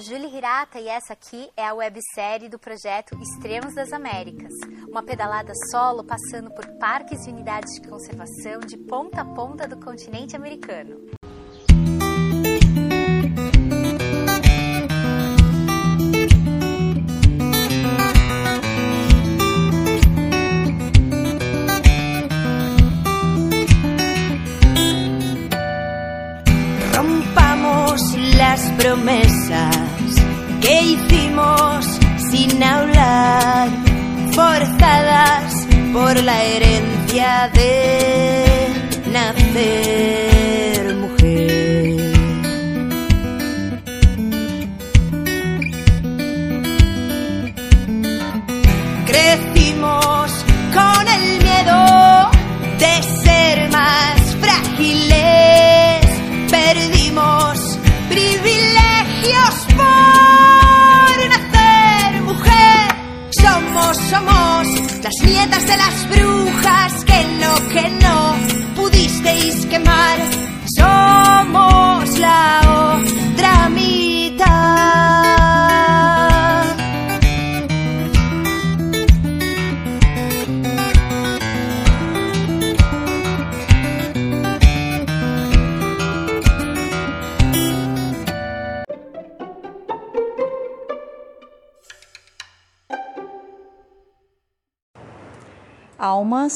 Julie Hirata e essa aqui é a websérie do projeto Extremos das Américas. Uma pedalada solo passando por parques e unidades de conservação de ponta a ponta do continente americano. Promesas que hicimos sin hablar, forzadas por la herencia de nacer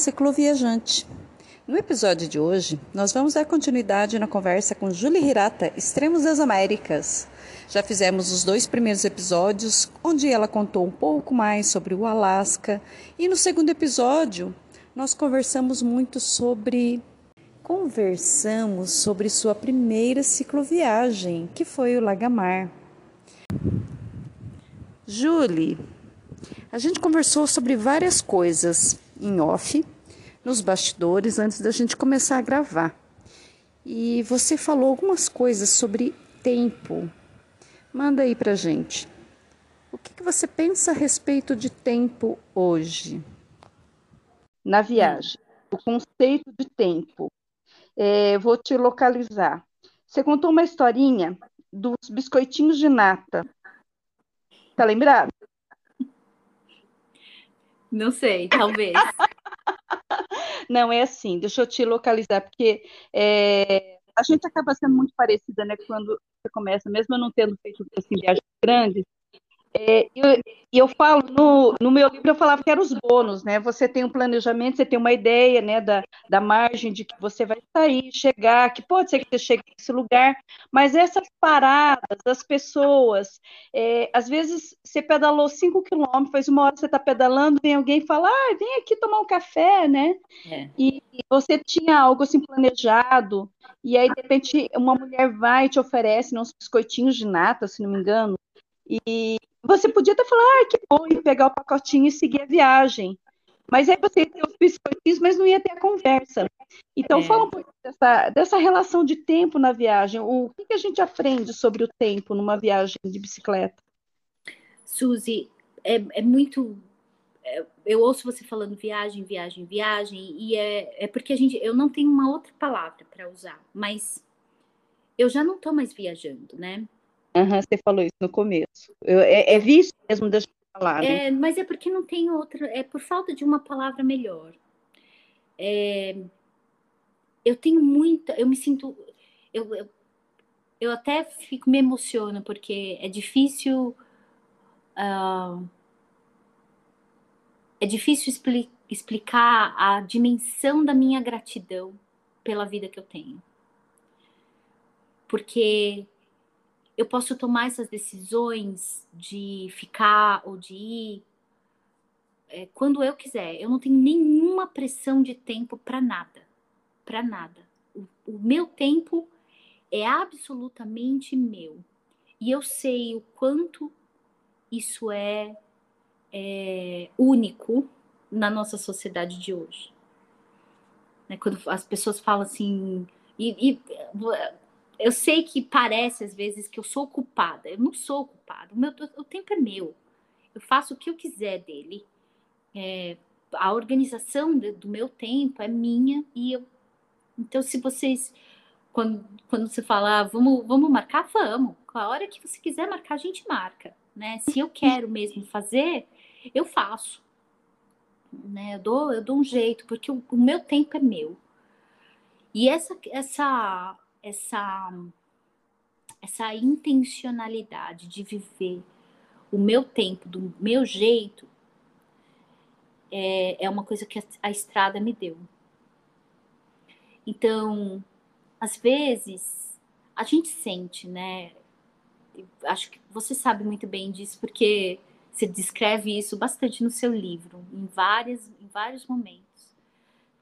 Cicloviajante. No episódio de hoje, nós vamos dar continuidade na conversa com Julie Hirata, Extremos das Américas. Já fizemos os dois primeiros episódios, onde ela contou um pouco mais sobre o Alasca, e no segundo episódio, nós conversamos muito sobre conversamos sobre sua primeira cicloviagem, que foi o Lagamar. Julie, a gente conversou sobre várias coisas em off, nos bastidores, antes da gente começar a gravar. E você falou algumas coisas sobre tempo. Manda aí pra gente. O que, que você pensa a respeito de tempo hoje? na viagem, o conceito de tempo. É, vou te localizar. Você contou uma historinha dos biscoitinhos de nata. Tá lembrado? Não sei, talvez. Não, é assim, deixa eu te localizar, porque é, a gente acaba sendo muito parecida, né, quando você começa, mesmo não tendo feito assim, viagens grandes, é, eu- e eu, falo, no, no meu livro eu falava que eram os bônus, né? Você tem um planejamento, você tem uma ideia, né, da, da margem de que você vai sair, chegar, que pode ser que você chegue nesse lugar, mas essas paradas, as pessoas, é, às vezes você pedalou cinco quilômetros, faz uma hora você está pedalando, vem alguém e fala, ah, vem aqui tomar um café, né? É. E e você tinha algo assim planejado, e aí de repente uma mulher vai e te oferece né, uns biscoitinhos de nata, se não me engano, e você podia até falar, ah, que bom, e pegar o pacotinho e seguir a viagem. Mas aí você ia ter os biscoitinhos, mas não ia ter a conversa. Então, É. fala um pouco dessa, dessa relação de tempo na viagem. O que, que a gente aprende sobre o tempo numa viagem de bicicleta? Suzy, é, é muito. é, eu ouço você falando viagem, viagem, viagem, e é, é porque a gente. Eu não tenho uma outra palavra para usar, mas eu já não tô mais viajando, né? Aham, você falou isso no começo. Eu- é, é vício mesmo, eu falar. né? É, mas é porque não tem outra. É por falta de uma palavra melhor. É, eu tenho muita. Eu me sinto. Eu, eu, eu até fico, me emociono, porque é difícil. ah, é difícil expli- explicar a dimensão da minha gratidão pela vida que eu tenho. Porque eu posso tomar essas decisões de ficar ou de ir é, quando eu quiser. Eu não tenho nenhuma pressão de tempo para nada. Para nada. O, o meu tempo é absolutamente meu. E eu sei o quanto isso é, é único na nossa sociedade de hoje. Né, Quando as pessoas falam assim. E, e, eu sei que parece às vezes que eu sou culpada. Eu não sou culpada. O, meu, o tempo é meu. Eu faço o que eu quiser dele. É, a organização de- do meu tempo é minha e eu. Então, se vocês quando, quando você fala, ah, vamos, vamos marcar, vamos. A hora que você quiser marcar, a gente marca, né? Se eu quero mesmo fazer, eu faço. Né? Eu, dou, eu dou um jeito, porque o, o meu tempo é meu. E essa, essa, essa, essa intencionalidade de viver o meu tempo do meu jeito é, é uma coisa que a, a estrada me deu. Então, às vezes, a gente sente, né? Acho que você sabe muito bem disso, porque você descreve isso bastante no seu livro, em, várias, em vários momentos.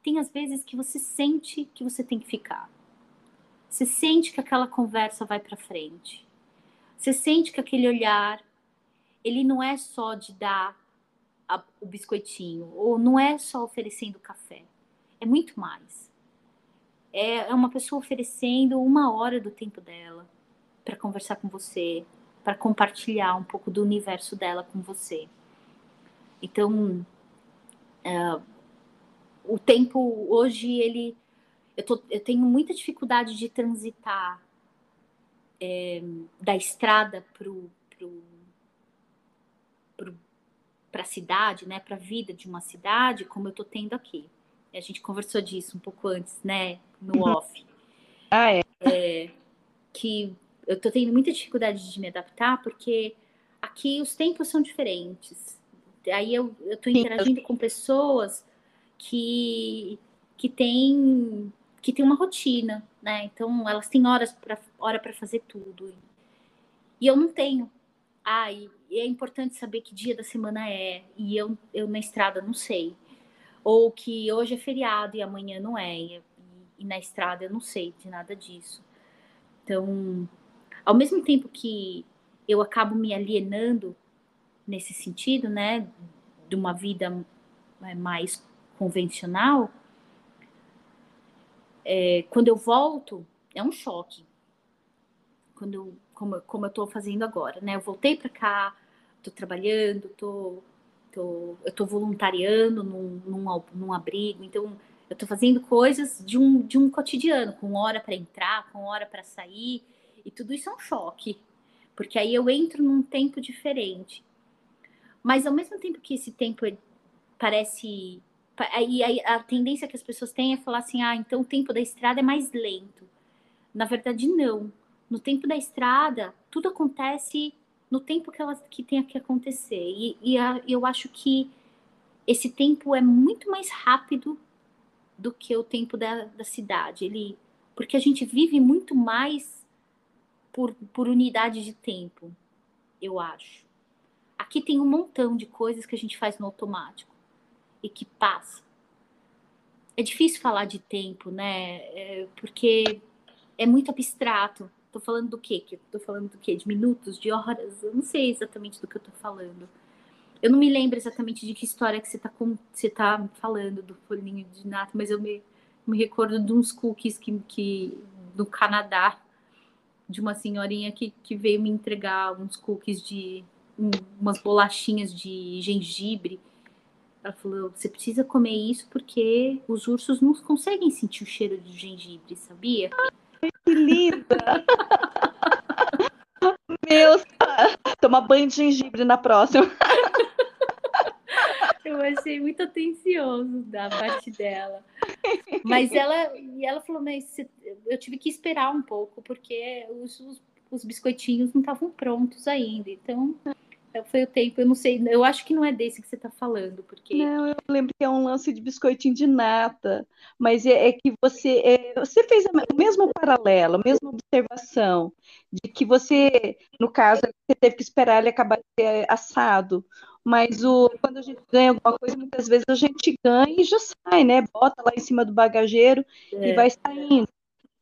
Tem às vezes que você sente que você tem que ficar. Você sente que aquela conversa vai para frente. Você sente que aquele olhar, ele não é só de dar a, o biscoitinho, ou não é só oferecendo café. É muito mais é, é uma pessoa oferecendo uma hora do tempo dela para conversar com você, para compartilhar um pouco do universo dela com você. Então, é, o tempo hoje ele eu, tô, eu, tenho muita dificuldade de transitar é, da estrada pro, pro, pro para a cidade, né, para a vida de uma cidade, como eu estou tendo aqui. A gente conversou disso um pouco antes, né? no uhum. off. Ah, é. é que eu tô tendo muita dificuldade de me adaptar, porque aqui os tempos são diferentes. Aí eu, tô interagindo com pessoas que, que têm que tem uma rotina, né? Então elas têm horas para hora para fazer tudo. E eu não tenho. Ah, e é importante saber que dia da semana é. E eu, eu na estrada não sei. Ou que hoje é feriado e amanhã não é e na estrada eu não sei de nada disso. Então, ao mesmo tempo que eu acabo me alienando nesse sentido, né, de uma vida é, mais convencional, é, quando eu volto, é um choque. Quando eu, como, como eu estou fazendo agora, né? Eu voltei para cá, estou trabalhando, tô, tô, eu estou voluntariando num, num, num abrigo, então eu estou fazendo coisas de um, de um cotidiano, com hora para entrar, com hora para sair, e tudo isso é um choque, porque aí eu entro num tempo diferente. Mas ao mesmo tempo que esse tempo parece. Aí a, a tendência que as pessoas têm é falar assim: ah, então o tempo da estrada é mais lento. Na verdade, não. No tempo da estrada, tudo acontece no tempo que, ela, que tem que acontecer. E, e a, eu acho que esse tempo é muito mais rápido do que o tempo da, da cidade. Ele, porque a gente vive muito mais por, por unidade de tempo, eu acho. Aqui tem um montão de coisas que a gente faz no automático e que passa. É difícil falar de tempo, né? É, porque é muito abstrato. Tô falando do quê? Tô falando do quê? De minutos, de horas? Eu não sei exatamente do que eu tô falando. Eu não me lembro exatamente de que história que você está você tá falando do folhinho de nata, mas eu me, me recordo de uns cookies que, que do Canadá, de uma senhorinha que, que veio me entregar uns cookies de um, umas bolachinhas de gengibre. Ela falou: você precisa comer isso porque os ursos não conseguem sentir o cheiro de gengibre, sabia? Ai, que linda! Meu, toma banho de gengibre na próxima. Eu achei muito atencioso da parte dela. Mas ela, e ela falou, mas eu tive que esperar um pouco, porque os, os, os biscoitinhos não estavam prontos ainda. Então, foi o tempo, eu não sei, eu acho que não é desse que você está falando, porque... Não, eu lembro que é um lance de biscoitinho de nata, mas é, é que você, é, você fez o mesmo paralelo, a mesma observação, de que você, no caso, você teve que esperar ele acabar de ser assado, mas o, quando a gente ganha alguma coisa, muitas vezes a gente ganha e já sai, né? Bota lá em cima do bagageiro é. e vai saindo.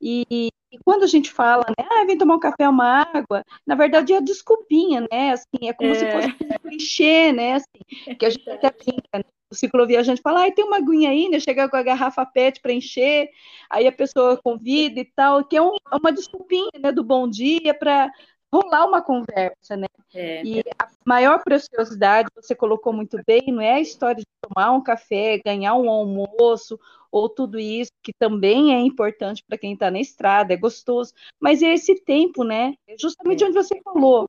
E, e, quando a gente fala, né, ah, vem tomar um café, uma água, na verdade é a desculpinha, né? Assim, é como é. se fosse um clichê, né? Assim, que a gente até brinca, né? O cicloviajante fala, ah, tem uma aguinha aí, né? Chega com a garrafa PET para encher, aí a pessoa convida e tal, que é um, é uma desculpinha, né, do bom dia para rolar uma conversa, né? É. E a maior preciosidade, você colocou muito bem, não é a história de tomar um café, ganhar um almoço, ou tudo isso, que também é importante para quem está na estrada, é gostoso, mas é esse tempo, né? É justamente onde você falou.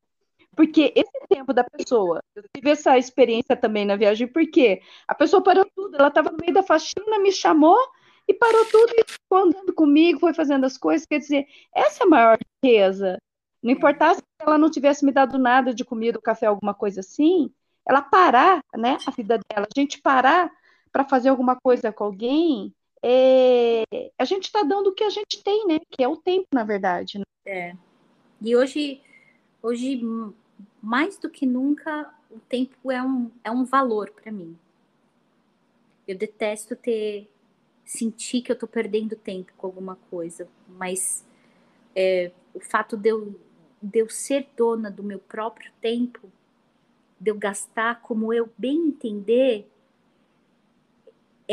Porque esse tempo da pessoa, eu tive essa experiência também na viagem, porque a pessoa parou tudo, ela estava no meio da faxina, me chamou e parou tudo e ficou andando comigo, foi fazendo as coisas. Quer dizer, essa é a maior riqueza. Não importasse se ela não tivesse me dado nada de comida, café, alguma coisa assim, ela parar, né, a vida dela, a gente parar para fazer alguma coisa com alguém, é, a gente está dando o que a gente tem, né? Que é o tempo, na verdade. Né? É. E hoje, hoje mais do que nunca, o tempo é um, é um valor para mim. Eu detesto ter sentir que eu estou perdendo tempo com alguma coisa, mas é, o fato de eu, de eu ser dona do meu próprio tempo, de eu gastar como eu bem entender,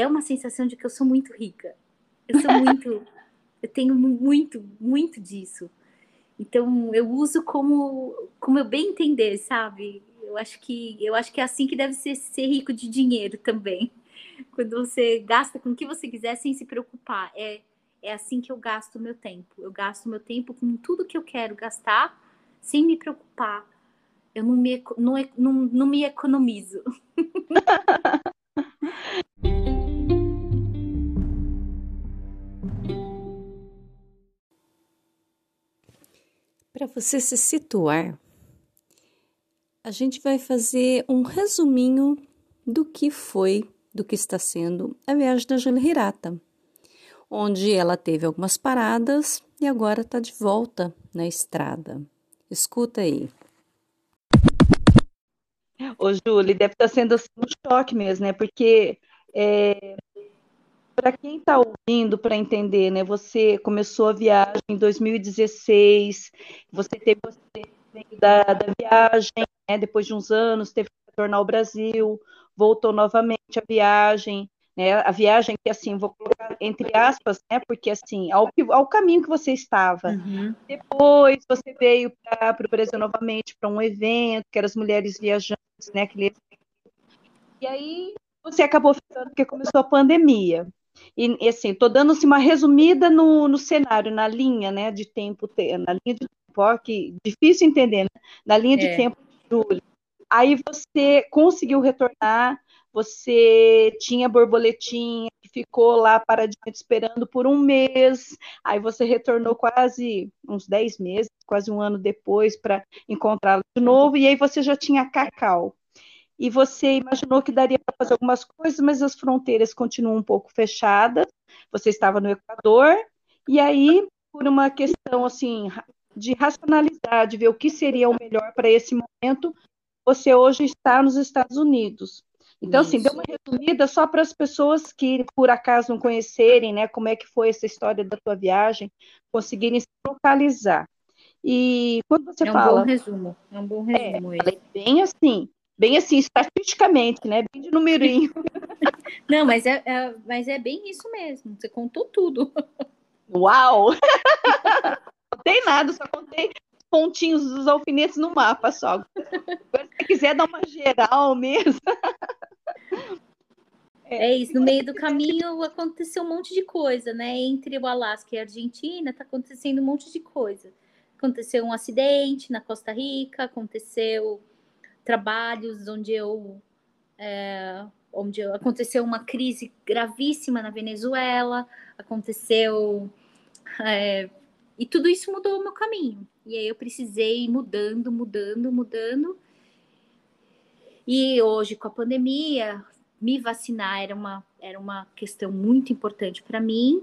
é uma sensação de que eu sou muito rica. Eu sou muito. eu tenho muito, muito disso. Então eu uso como, como eu bem entender, sabe? Eu acho que eu acho que é assim que deve ser ser rico de dinheiro também. Quando você gasta com o que você quiser sem se preocupar. É, é assim que eu gasto o meu tempo. Eu gasto meu tempo com tudo que eu quero gastar sem me preocupar. Eu não me, não, não, não me economizo. Para você se situar, a gente vai fazer um resuminho do que foi, do que está sendo a viagem da Júlia Hirata, onde ela teve algumas paradas e agora está de volta na estrada. Escuta aí. Ô, Júlia, deve estar tá sendo assim, um choque mesmo, né? Porque é, para quem está ouvindo, para entender, né? Você começou a viagem em 2016, você teve da, da viagem, né? Depois de uns anos, teve que retornar ao Brasil, voltou novamente a viagem, né? A viagem que assim, vou colocar entre aspas, né? Porque assim, ao, ao caminho que você estava. Uhum. Depois você veio para o Brasil novamente para um evento, que eram as mulheres viajantes, né? Aquele e aí você acabou ficando porque começou a pandemia. E, e assim, estou dando assim, uma resumida no, no cenário, na linha né, de tempo, na linha de tempo, ó, que difícil entender, né? na linha de é. tempo de julho. Aí você conseguiu retornar, você tinha borboletinha que ficou lá paradinha esperando por um mês, aí você retornou quase uns 10 meses, quase um ano depois para encontrá-la de novo, e aí você já tinha cacau e você imaginou que daria para fazer algumas coisas, mas as fronteiras continuam um pouco fechadas. Você estava no Equador, e aí, por uma questão assim de racionalidade, ver o que seria o melhor para esse momento, você hoje está nos Estados Unidos. Então, Isso. assim, deu uma resumida só para as pessoas que, por acaso, não conhecerem, né, como é que foi essa história da tua viagem, conseguirem se localizar. E quando você é um fala... Bom resumo. É um bom resumo. É, bem assim, bem assim, estatisticamente, né? Bem de numerinho. Não, mas é, é, mas é bem isso mesmo. Você contou tudo. Uau! Não tem nada, só contei pontinhos dos alfinetes no mapa só. Se você quiser dar uma geral mesmo. É isso, no meio do caminho aconteceu um monte de coisa, né? Entre o Alasca e a Argentina, tá acontecendo um monte de coisa. Aconteceu um acidente na Costa Rica, aconteceu trabalhos onde eu é, onde aconteceu uma crise gravíssima na Venezuela, aconteceu é, e tudo isso mudou o meu caminho. E aí eu precisei ir mudando, mudando, mudando. E hoje com a pandemia, me vacinar era uma era uma questão muito importante para mim.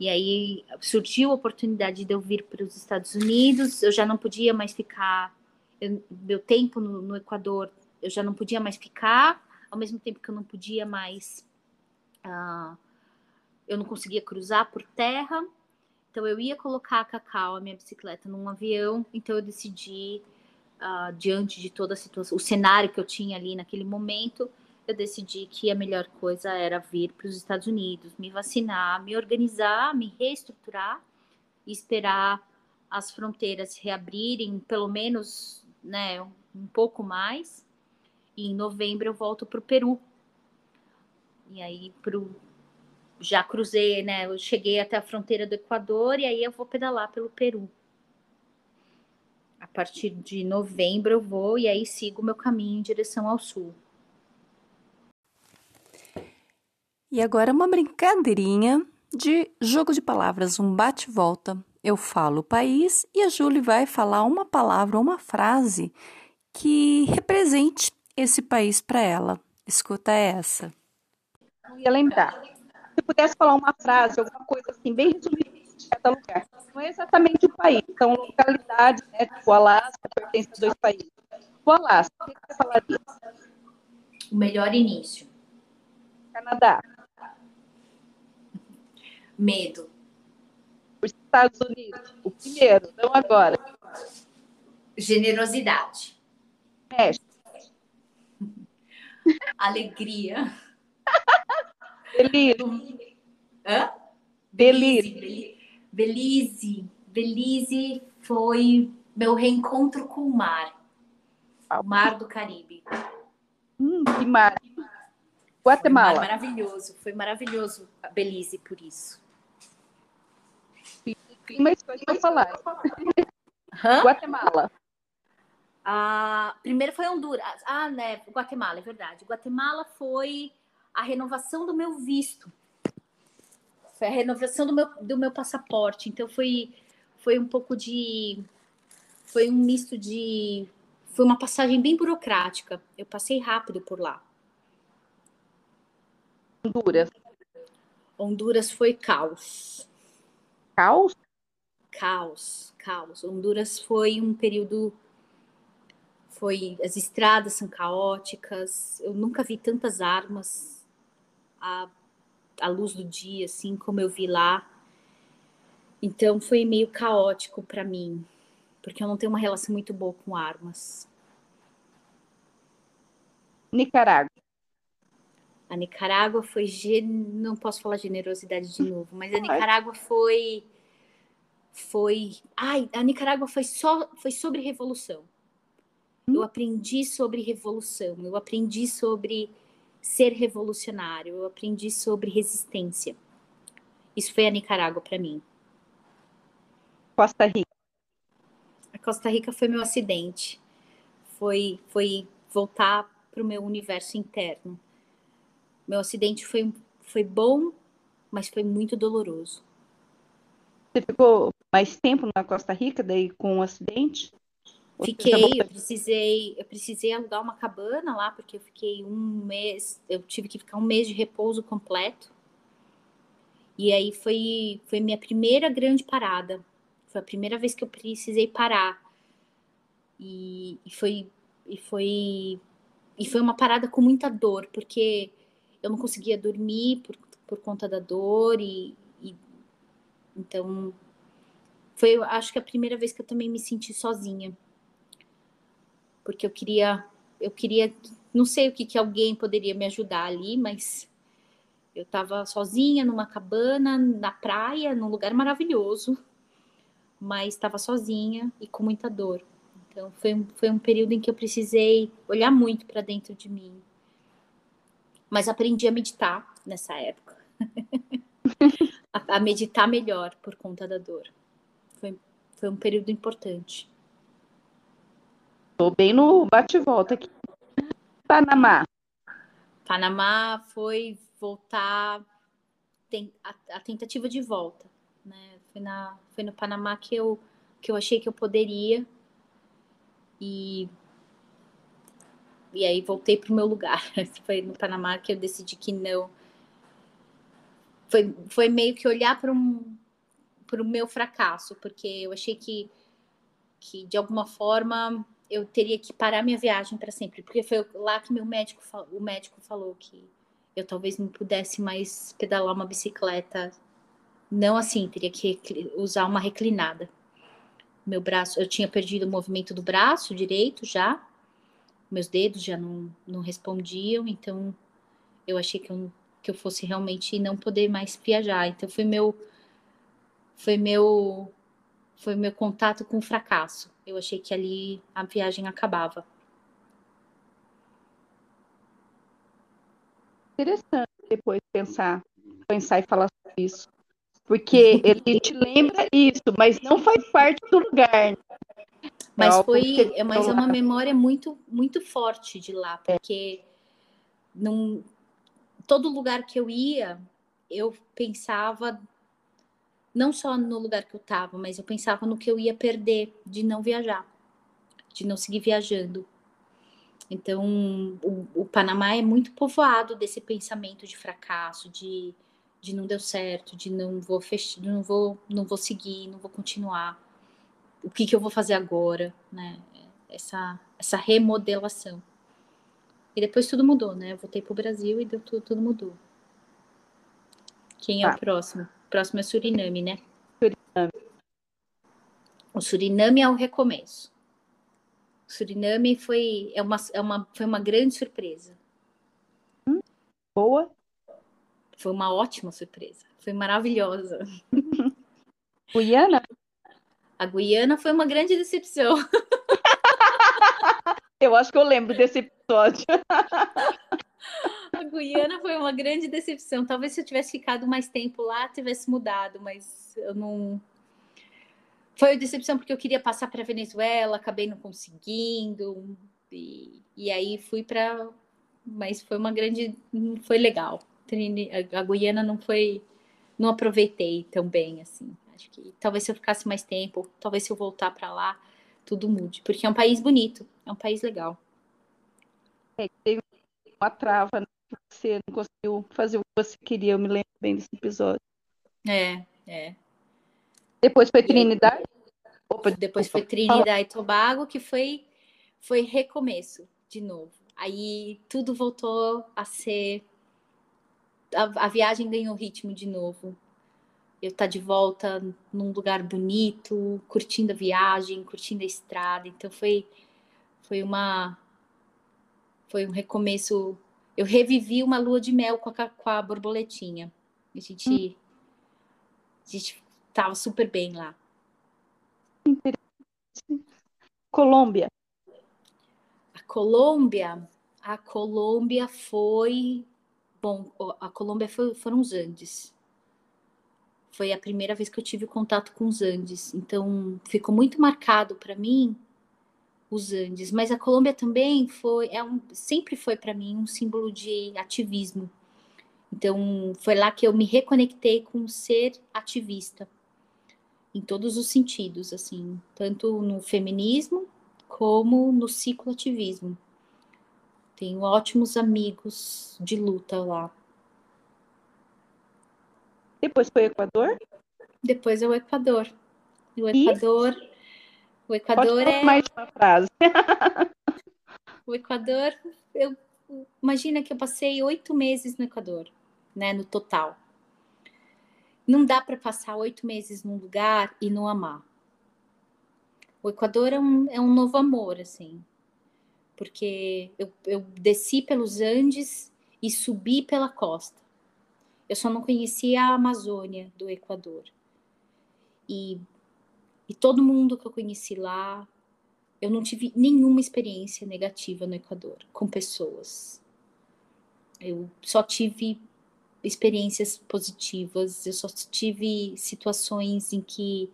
E aí surgiu a oportunidade de eu vir para os Estados Unidos. Eu já não podia mais ficar eu, meu tempo no, no, Equador eu já não podia mais ficar, ao mesmo tempo que eu não podia mais, uh, eu não conseguia cruzar por terra. Então eu ia colocar a Cacau, a minha bicicleta, num avião. Então eu decidi, uh, diante de toda a situação, o cenário que eu tinha ali naquele momento, eu decidi que a melhor coisa era vir para os Estados Unidos, me vacinar, me organizar, me reestruturar e esperar as fronteiras reabrirem, pelo menos né, um pouco mais. E em novembro eu volto para o Peru. E aí, pro, já cruzei, né? Eu cheguei até a fronteira do Equador e aí eu vou pedalar pelo Peru. A partir de novembro eu vou e aí sigo meu caminho em direção ao sul. E agora uma brincadeirinha de jogo de palavras, um bate-volta. Eu falo o país e a Júlia vai falar uma palavra, uma frase que represente esse país para ela. Escuta essa. Eu ia lembrar. Se pudesse falar uma frase, alguma coisa assim, bem resumida de cada lugar. Não é exatamente o país, são localidades, né? Tipo, o Alasca pertence a dois países. O Alasca, o que você falaria? O melhor início. Canadá. Medo. Os Estados Unidos. O primeiro, não agora. Generosidade. México. Alegria. Belize. Hã? Belize. Belize. Belize foi meu reencontro com o mar. O mar do Caribe. Hum, que mar. Foi Guatemala. maravilhoso. Foi maravilhoso a Belize por isso. Clima escolhe para falar. Hã? Guatemala. Ah, primeiro foi Honduras. Ah, né? Guatemala, é verdade. Guatemala foi a renovação do meu visto. Foi a renovação do meu, do meu passaporte. Então foi, foi um pouco de. Foi um misto de. Foi uma passagem bem burocrática. Eu passei rápido por lá. Honduras. Honduras foi caos. Caos. Caos, caos. Honduras foi um período. Foi. As estradas são caóticas. Eu nunca vi tantas armas à, à luz do dia, assim como eu vi lá. Então foi meio caótico para mim, porque eu não tenho uma relação muito boa com armas. Nicarágua. A Nicarágua foi. gen- Não posso falar generosidade de novo, mas a Nicarágua foi. Foi. Ai, a Nicarágua foi só. Foi sobre revolução. Eu aprendi sobre revolução. Eu aprendi sobre ser revolucionário. Eu aprendi sobre resistência. Isso foi a Nicarágua para mim. Costa Rica. A Costa Rica foi meu acidente. Foi, foi voltar para o meu universo interno. Meu acidente foi, foi bom, mas foi muito doloroso. Você ficou mais tempo na Costa Rica, daí com um acidente? Fiquei, eu precisei, eu precisei alugar uma cabana lá, porque eu fiquei um mês, eu tive que ficar um mês de repouso completo. E aí foi, foi minha primeira grande parada. Foi a primeira vez que eu precisei parar. E, e foi, e foi, e foi uma parada com muita dor, porque eu não conseguia dormir por, por conta da dor e, e então foi, acho que a primeira vez que eu também me senti sozinha porque eu queria, eu queria, não sei o que que alguém poderia me ajudar ali, mas eu estava sozinha numa cabana na praia, num lugar maravilhoso, mas estava sozinha e com muita dor. Então foi, um- foi um período em que eu precisei olhar muito para dentro de mim. Mas aprendi a meditar nessa época. a, a meditar melhor por conta da dor. Foi, foi um período importante. Tô bem no bate-volta aqui. Panamá. Panamá foi voltar tem- a, a tentativa de volta, né? Foi na foi no Panamá que eu que eu achei que eu poderia e e aí voltei para o meu lugar. Foi no Panamá que eu decidi que não. Foi, foi meio que olhar para um para o meu fracasso, porque eu achei que que de alguma forma eu teria que parar minha viagem para sempre, porque foi lá que meu médico o médico falou que eu talvez não pudesse mais pedalar uma bicicleta, não assim, teria que usar uma reclinada. Meu braço, eu tinha perdido o movimento do braço direito já, meus dedos já não, não respondiam, então eu achei que eu, que eu fosse realmente não poder mais viajar. Então foi meu foi meu foi meu contato com o fracasso. Eu achei que ali a viagem acabava. Interessante depois pensar pensar e falar sobre isso. Porque ele te lembra isso, mas não faz parte do lugar. Né? Mas é foi, é, mas é uma memória muito, muito forte de lá, porque num, todo lugar que eu ia, eu pensava não só no lugar que eu estava, mas eu pensava no que eu ia perder de não viajar, de não seguir viajando. Então, o, o Panamá é muito povoado desse pensamento de fracasso, de, de não deu certo, de não vou fechar, não vou, não vou seguir, não vou continuar. O que, que eu vou fazer agora, né? Essa, essa remodelação. E depois tudo mudou, né? Eu voltei para o Brasil e deu tudo, tudo mudou. Quem é o próximo? Próximo é Suriname, né? Suriname. O Suriname é o recomeço. O Suriname foi, é uma, é uma, foi uma grande surpresa. Hum, boa. Foi uma ótima surpresa. Foi maravilhosa. Guiana? A Guiana foi uma grande decepção. Eu acho que eu lembro desse episódio. A Guiana foi uma grande decepção. Talvez se eu tivesse ficado mais tempo lá, tivesse mudado, mas eu não. Foi uma decepção porque eu queria passar para Venezuela, acabei não conseguindo. E, e aí fui para. Mas foi uma grande. Foi legal. A Guiana não foi. Não aproveitei tão bem assim. Acho que talvez se eu ficasse mais tempo, talvez se eu voltar para lá, tudo mude. Porque é um país bonito, é um país legal. É, teve uma trava, né? Você não conseguiu fazer o que você queria. Eu me lembro bem desse episódio. É, é. Depois foi Trinidade? Opa, Depois foi Trinidade e Tobago, que foi, foi recomeço de novo. Aí tudo voltou a ser. A, a viagem ganhou ritmo de novo. Eu tá de volta num lugar bonito, curtindo a viagem, curtindo a estrada. Então foi, foi uma. Foi um recomeço eu revivi uma lua de mel com a, com a borboletinha. A gente, hum. a gente tava super bem lá. Colômbia. A Colômbia, a Colômbia foi, bom, a Colômbia foi, foram os Andes. Foi a primeira vez que eu tive contato com os Andes, então ficou muito marcado para mim os Andes, mas a Colômbia também foi, é um, sempre foi para mim um símbolo de ativismo. Então, foi lá que eu me reconectei com ser ativista, em todos os sentidos, assim, tanto no feminismo como no cicloativismo. Tenho ótimos amigos de luta lá. Depois foi o Equador? Depois é o Equador. o Equador. E? O Equador Pode é. mais uma frase. o Equador, eu imagina que eu passei oito meses no Equador, né, no total. Não dá para passar oito meses num lugar e não amar. O Equador é um, é um novo amor, assim, porque eu, eu desci pelos Andes e subi pela costa. Eu só não conhecia a Amazônia do Equador. E e todo mundo que eu conheci lá, eu não tive nenhuma experiência negativa no Equador com pessoas. Eu só tive experiências positivas, eu só tive situações em que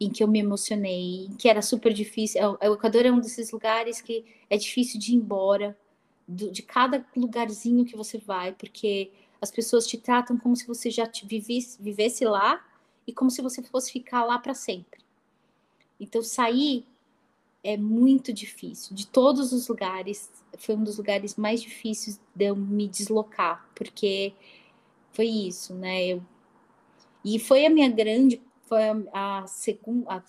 em que eu me emocionei, que era super difícil. É o Equador é um desses lugares que é difícil de ir embora do, de cada lugarzinho que você vai, porque as pessoas te tratam como se você já vivesse, vivesse lá e como se você fosse ficar lá para sempre. Então, sair é muito difícil. De todos os lugares, foi um dos lugares mais difíceis de eu me deslocar, porque foi isso, né? Eu... E foi a minha grande, foi a, a segunda,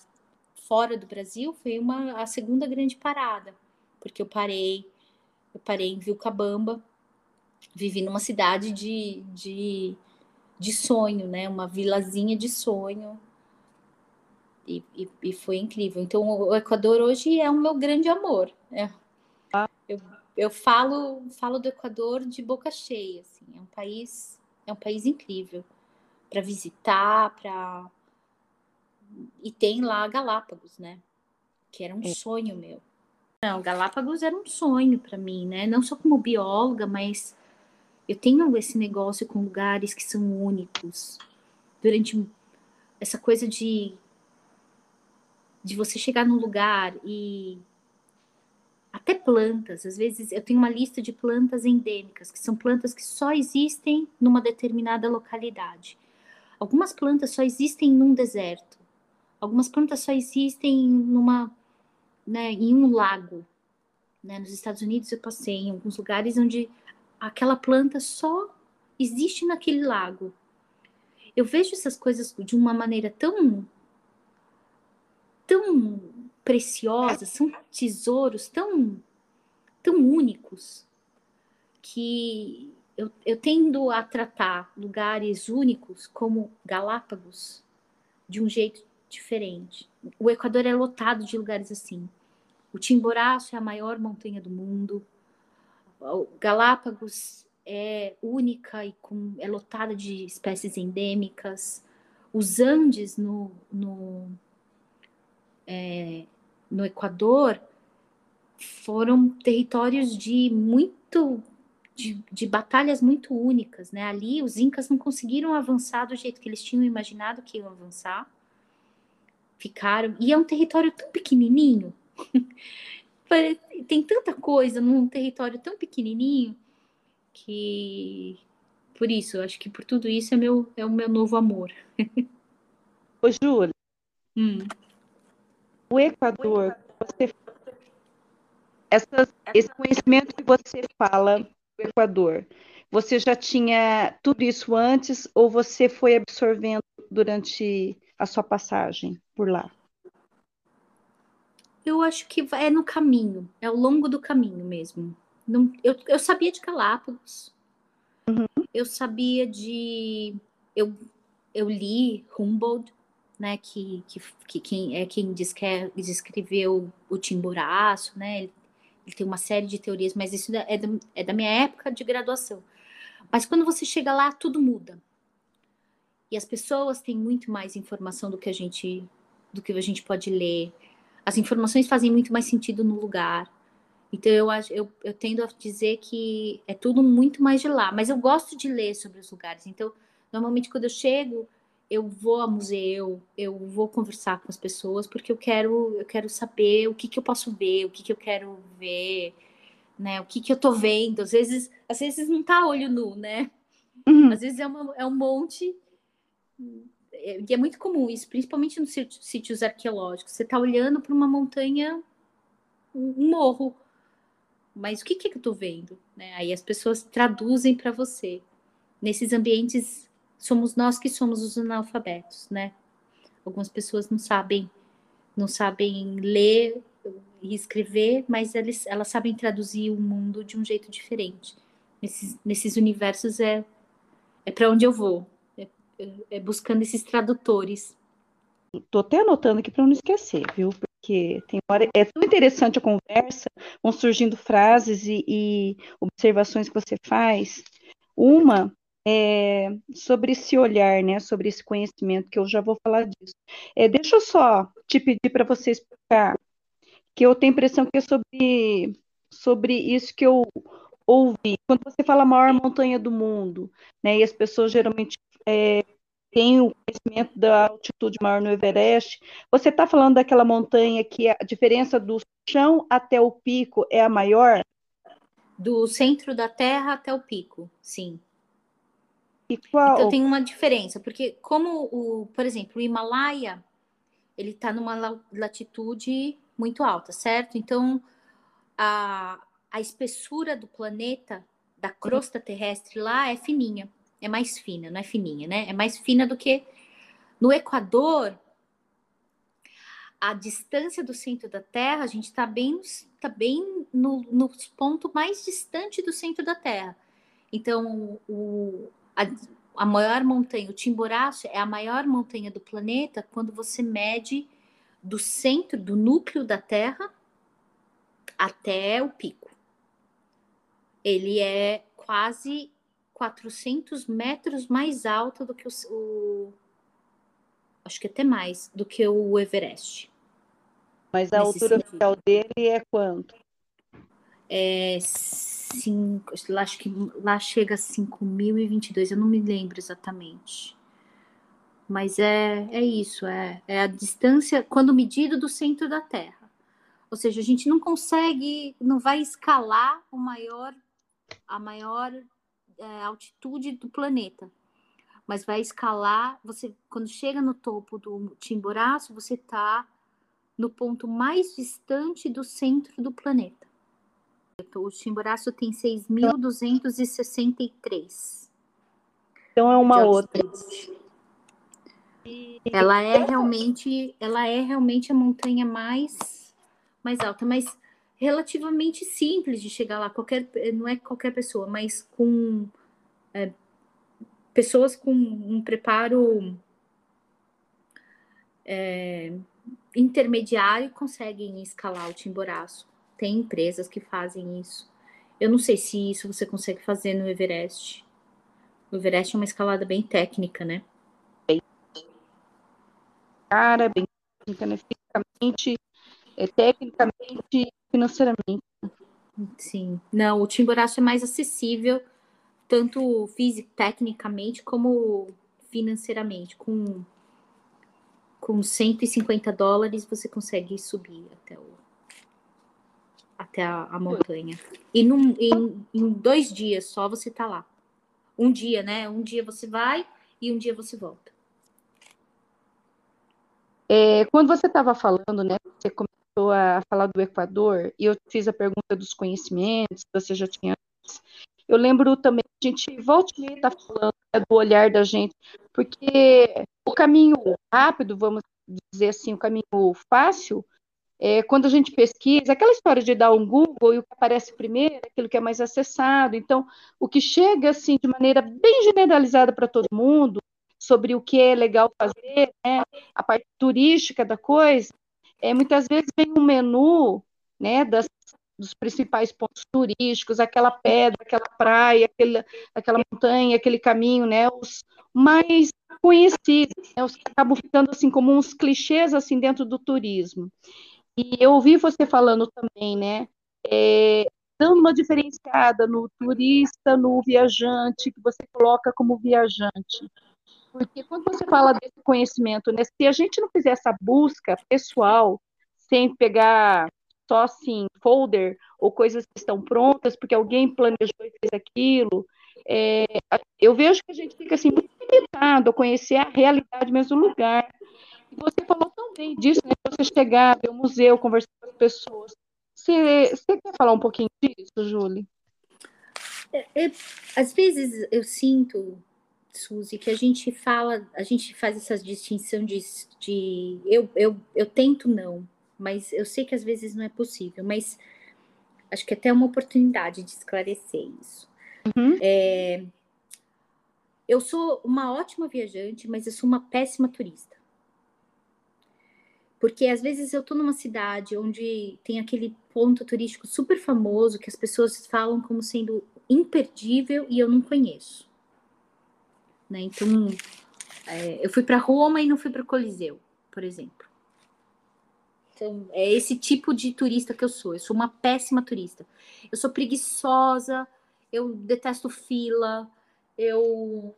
fora do Brasil, foi uma a segunda grande parada, porque eu parei, eu parei em Vilcabamba, vivi numa cidade de, de, de sonho, né? Uma vilazinha de sonho, e, e, e, foi incrível. Então, o Equador hoje é o meu grande amor. Né? Eu, eu falo, falo do Equador de boca cheia. Assim. É um país, é um país incrível para visitar, para e tem lá Galápagos, né? Que era um é. sonho meu. Não, Galápagos era um sonho para mim, né? Não só como bióloga, mas eu tenho esse negócio com lugares que são únicos. Durante essa coisa de de você chegar num lugar e até plantas, às vezes eu tenho uma lista de plantas endêmicas, que são plantas que só existem numa determinada localidade. Algumas plantas só existem num deserto. Algumas plantas só existem numa né, em um lago. Né? Nos Estados Unidos eu passei em alguns lugares onde aquela planta só existe naquele lago. Eu vejo essas coisas de uma maneira tão tão preciosas, são tesouros tão tão únicos que eu, eu tendo a tratar lugares únicos como Galápagos de um jeito diferente. O Equador é lotado de lugares assim. O Timboraço é a maior montanha do mundo. O Galápagos é única e com, é lotada de espécies endêmicas. Os Andes no, no, é, no Equador foram territórios de muito de, de, batalhas muito únicas, né? Ali os incas não conseguiram avançar do jeito que eles tinham imaginado que iam avançar. Ficaram e é um território tão pequenininho Tem tanta coisa num território tão pequenininho que por isso, acho que por tudo isso é meu é o meu novo amor. Ô, Júlia, hum. O Equador, você, essas, esse conhecimento que você fala do Equador, você já tinha tudo isso antes ou você foi absorvendo durante a sua passagem por lá? Eu acho que é no caminho, é ao longo do caminho mesmo. Não, eu, eu sabia de Galápagos, uhum. eu sabia de. Eu, eu li Humboldt, né, que, que, que quem é quem descreveu o Timboraço, né, ele, ele, tem uma série de teorias, mas isso é da, é da minha época de graduação. Mas quando você chega lá, tudo muda. E as pessoas têm muito mais informação do que a gente do que a gente pode ler as informações fazem muito mais sentido no lugar. Então eu, eu, eu tendo a dizer que é tudo muito mais de lá. Mas eu gosto de ler sobre os lugares. Então, normalmente quando eu chego, eu vou ao museu, eu vou conversar com as pessoas, porque eu quero, eu quero saber o que, que eu posso ver, o que, que eu quero ver, né? O que, que eu tô vendo. Às vezes, às vezes não tá olho nu, né? Uhum. Às vezes é, uma, é um monte é, e é muito comum isso, principalmente nos sítios arqueológicos. Você está olhando para uma montanha, um morro, mas o que, que eu estou vendo? Né? Aí as pessoas traduzem para você. Nesses ambientes, somos nós que somos os analfabetos, né? Algumas pessoas não sabem, não sabem ler e escrever, mas eles, elas sabem traduzir o mundo de um jeito diferente. Nesses, nesses universos é, é para onde eu vou, é, buscando esses tradutores. Estou até anotando aqui para não esquecer, viu? Porque tem hora, é tão interessante a conversa, vão surgindo frases e, e observações que você faz. Uma é, sobre esse olhar, né, sobre esse conhecimento, que eu já vou falar disso. É, deixa eu só te pedir para você explicar, que eu tenho a impressão que é sobre, sobre isso que eu ouvi. Quando você fala maior montanha do mundo, né, e as pessoas geralmente é, tem o conhecimento da altitude maior no Everest. Você está falando daquela montanha que a diferença do chão até o pico é a maior? Do centro da Terra até o pico, sim. E qual? Então tem uma diferença, porque como o, por exemplo, o Himalaia, ele está numa latitude muito alta, certo? Então a, a espessura do planeta, da crosta terrestre lá é fininha é mais fina, não é fininha, né? É mais fina do que no Equador. A distância do centro da Terra, a gente está bem, tá bem no, no ponto mais distante do centro da Terra. Então, o, a, a maior montanha, o Timboraço, é a maior montanha do planeta quando você mede do centro, do núcleo da Terra até o pico. Ele é quase 400 metros mais alta do que o, o, acho que até mais do que o Everest. Mas a altura oficial dele é quanto? É cinco, lá, acho que lá chega a 5.022, eu não me lembro exatamente. Mas é, é isso, é, é a distância quando medido do centro da Terra. Ou seja, a gente não consegue, não vai escalar o maior, a maior é, altitude do planeta, mas vai escalar. Você, quando chega no topo do Timboraço, você está no ponto mais distante do centro do planeta. O Chimboraço tem 6.263. Então é uma outra. Ela é realmente, ela é realmente a montanha mais mais alta, mas relativamente simples de chegar lá. Qualquer, não é qualquer pessoa, mas com é, pessoas com um preparo é, intermediário conseguem escalar o Timboraço. Tem empresas que fazem isso. Eu não sei se isso você consegue fazer no Everest. O Everest é uma escalada bem técnica, né? Cara, bem técnica, né? Fisicamente, é, tecnicamente, financeiramente. Sim. Não, o Timboraço é mais acessível, tanto físico, tecnicamente, como financeiramente. Com, com 150 dólares, você consegue subir até o até a, a montanha. E num, em, em dois dias só você tá lá. Um dia, né? Um dia você vai e um dia você volta. É, quando você estava falando, né? Você começou a falar do Equador e eu fiz a pergunta dos conhecimentos, você já tinha. Eu lembro também, a gente volta e meia tá falando né, do olhar da gente, porque o caminho rápido, vamos dizer assim, o caminho fácil, é, quando a gente pesquisa, aquela história de dar um Google e o que aparece primeiro, aquilo que é mais acessado. Então, o que chega assim de maneira bem generalizada para todo mundo sobre o que é legal fazer, né, a parte turística da coisa, é, muitas vezes vem um menu né, das, dos principais pontos turísticos, aquela pedra, aquela praia, aquele, aquela montanha, aquele caminho, né, os mais conhecidos, né, os que acabam ficando assim como uns clichês assim dentro do turismo. E eu ouvi você falando também, né? É, dando uma diferenciada no turista, no viajante, que você coloca como viajante. Porque quando você fala desse conhecimento, né, se a gente não fizer essa busca pessoal, sem pegar só assim, folder ou coisas que estão prontas, porque alguém planejou e fez aquilo, é, eu vejo que a gente fica assim, muito limitado a conhecer a realidade mesmo do lugar. Você falou tão bem disso, né? Você chegar, ver o museu, conversar com as pessoas. Você, você quer falar um pouquinho disso, Júlia? É, é, às vezes eu sinto, Suzy, que a gente fala, a gente faz essa distinção de, de eu, eu, eu tento não, mas eu sei que às vezes não é possível, mas acho que é até uma oportunidade de esclarecer isso. Uhum. É, eu sou uma ótima viajante, mas eu sou uma péssima turista. Porque às vezes eu tô numa cidade onde tem aquele ponto turístico super famoso que as pessoas falam como sendo imperdível e eu não conheço. Né? Então, é, eu fui para Roma e não fui para o Coliseu, por exemplo. Então, é esse tipo de turista que eu sou. Eu sou uma péssima turista. Eu sou preguiçosa, eu detesto fila, eu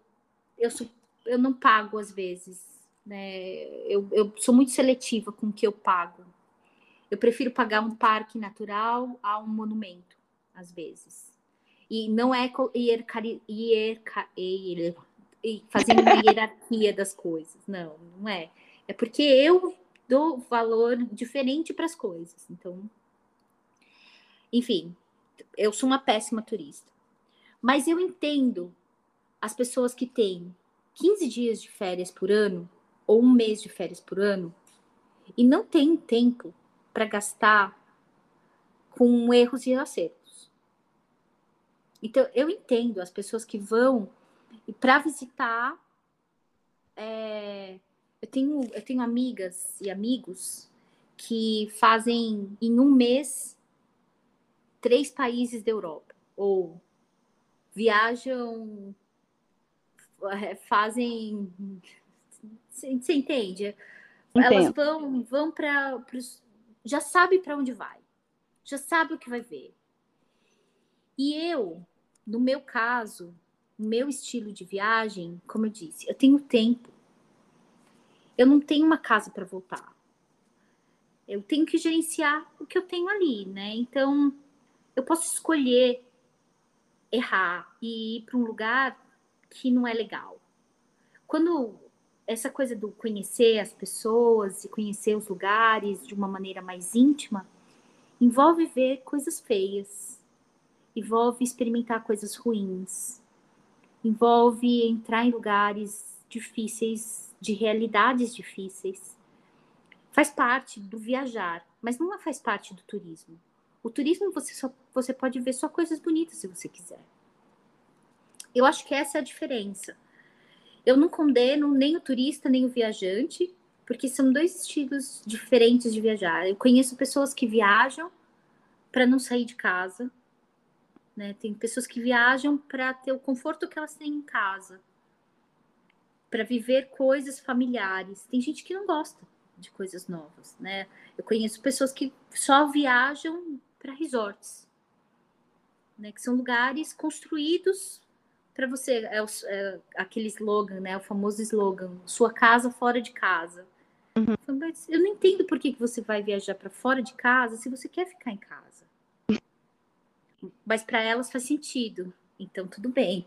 eu, sou, eu não pago às vezes. Né? Eu, eu sou muito seletiva com o que eu pago. Eu prefiro pagar um parque natural a um monumento, às vezes. E não é hierarquia, hier, fazendo uma hierarquia das coisas. Não, não é. É porque eu dou valor diferente para as coisas. Então, enfim, eu sou uma péssima turista. Mas eu entendo as pessoas que têm 15 dias de férias por ano ou um mês de férias por ano e não tem tempo para gastar com erros e acertos. Então, eu entendo as pessoas que vão para visitar. É, eu, tenho, eu tenho amigas e amigos que fazem em um mês três países da Europa, ou viajam, é, fazem você entende? Entendo. Elas vão, vão para. Já sabe para onde vai. Já sabe o que vai ver. E eu, no meu caso, o meu estilo de viagem, como eu disse, eu tenho tempo. Eu não tenho uma casa para voltar. Eu tenho que gerenciar o que eu tenho ali, né? Então, eu posso escolher errar e ir para um lugar que não é legal. Quando essa coisa do conhecer as pessoas e conhecer os lugares de uma maneira mais íntima envolve ver coisas feias, envolve experimentar coisas ruins, envolve entrar em lugares difíceis, de realidades difíceis. Faz parte do viajar, mas não faz parte do turismo. O turismo você só você pode ver só coisas bonitas se você quiser. Eu acho que essa é a diferença. Eu não condeno nem o turista nem o viajante, porque são dois estilos diferentes de viajar. Eu conheço pessoas que viajam para não sair de casa, né? Tem pessoas que viajam para ter o conforto que elas têm em casa, para viver coisas familiares. Tem gente que não gosta de coisas novas, né? Eu conheço pessoas que só viajam para resorts, né? Que são lugares construídos para você é, o, é, aquele slogan, né? O famoso slogan: sua casa fora de casa. Uhum. Eu não entendo por que, que você vai viajar para fora de casa se você quer ficar em casa. Mas para elas faz sentido, então tudo bem.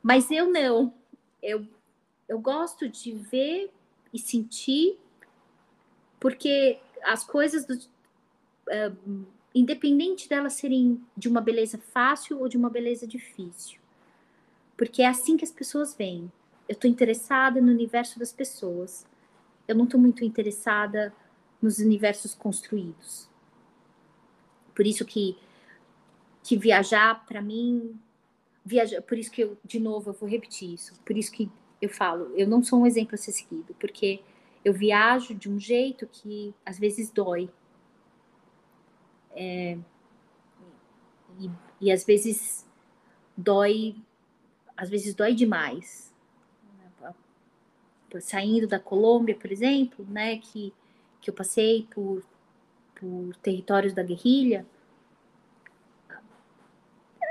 Mas eu não. Eu, eu gosto de ver e sentir, porque as coisas do, uh, independente delas serem de uma beleza fácil ou de uma beleza difícil. Porque é assim que as pessoas veem. Eu estou interessada no universo das pessoas. Eu não estou muito interessada nos universos construídos. Por isso que, que viajar, para mim, viajar, por isso que eu, de novo, eu vou repetir isso. Por isso que eu falo, eu não sou um exemplo a ser seguido, porque eu viajo de um jeito que às vezes dói, é, e, e às vezes dói, às vezes dói demais. Saindo da Colômbia, por exemplo, né, que, que eu passei por, por territórios da guerrilha,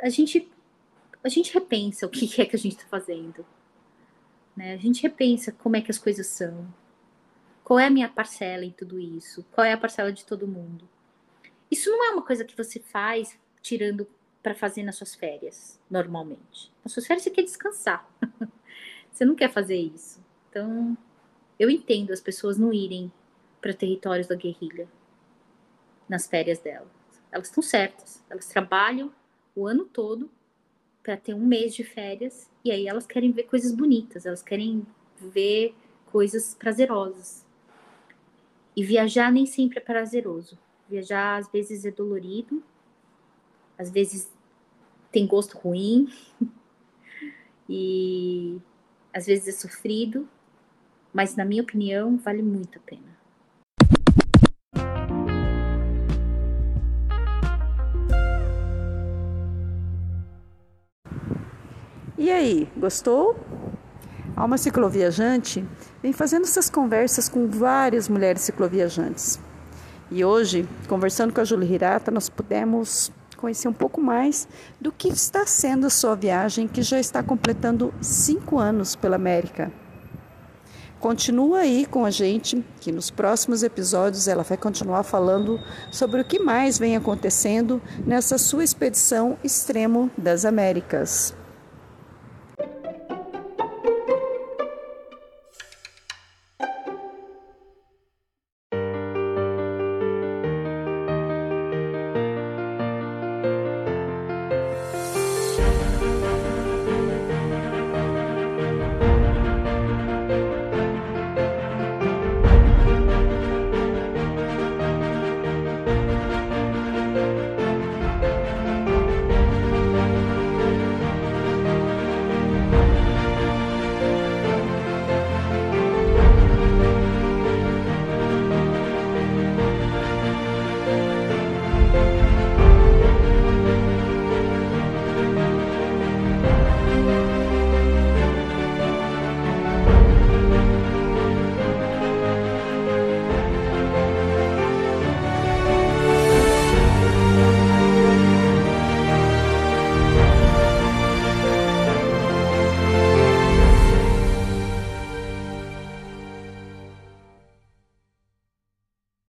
a gente, a gente repensa o que é que a gente está fazendo. Né? A gente repensa como é que as coisas são. Qual é a minha parcela em tudo isso? Qual é a parcela de todo mundo? Isso não é uma coisa que você faz tirando para fazer nas suas férias, normalmente. Nas suas férias você quer descansar. você não quer fazer isso. Então, eu entendo as pessoas não irem para territórios da guerrilha nas férias delas. Elas estão certas. Elas trabalham o ano todo para ter um mês de férias e aí elas querem ver coisas bonitas, elas querem ver coisas prazerosas. E viajar nem sempre é prazeroso. Viajar às vezes é dolorido, às vezes tem gosto ruim, e às vezes é sofrido, mas na minha opinião vale muito a pena. E aí, gostou? Alma Cicloviajante vem fazendo essas conversas com várias mulheres cicloviajantes. E hoje, conversando com a Júlia Hirata, nós pudemos conhecer um pouco mais do que está sendo a sua viagem, que já está completando cinco anos pela América. Continua aí com a gente, que nos próximos episódios ela vai continuar falando sobre o que mais vem acontecendo nessa sua expedição extremo das Américas.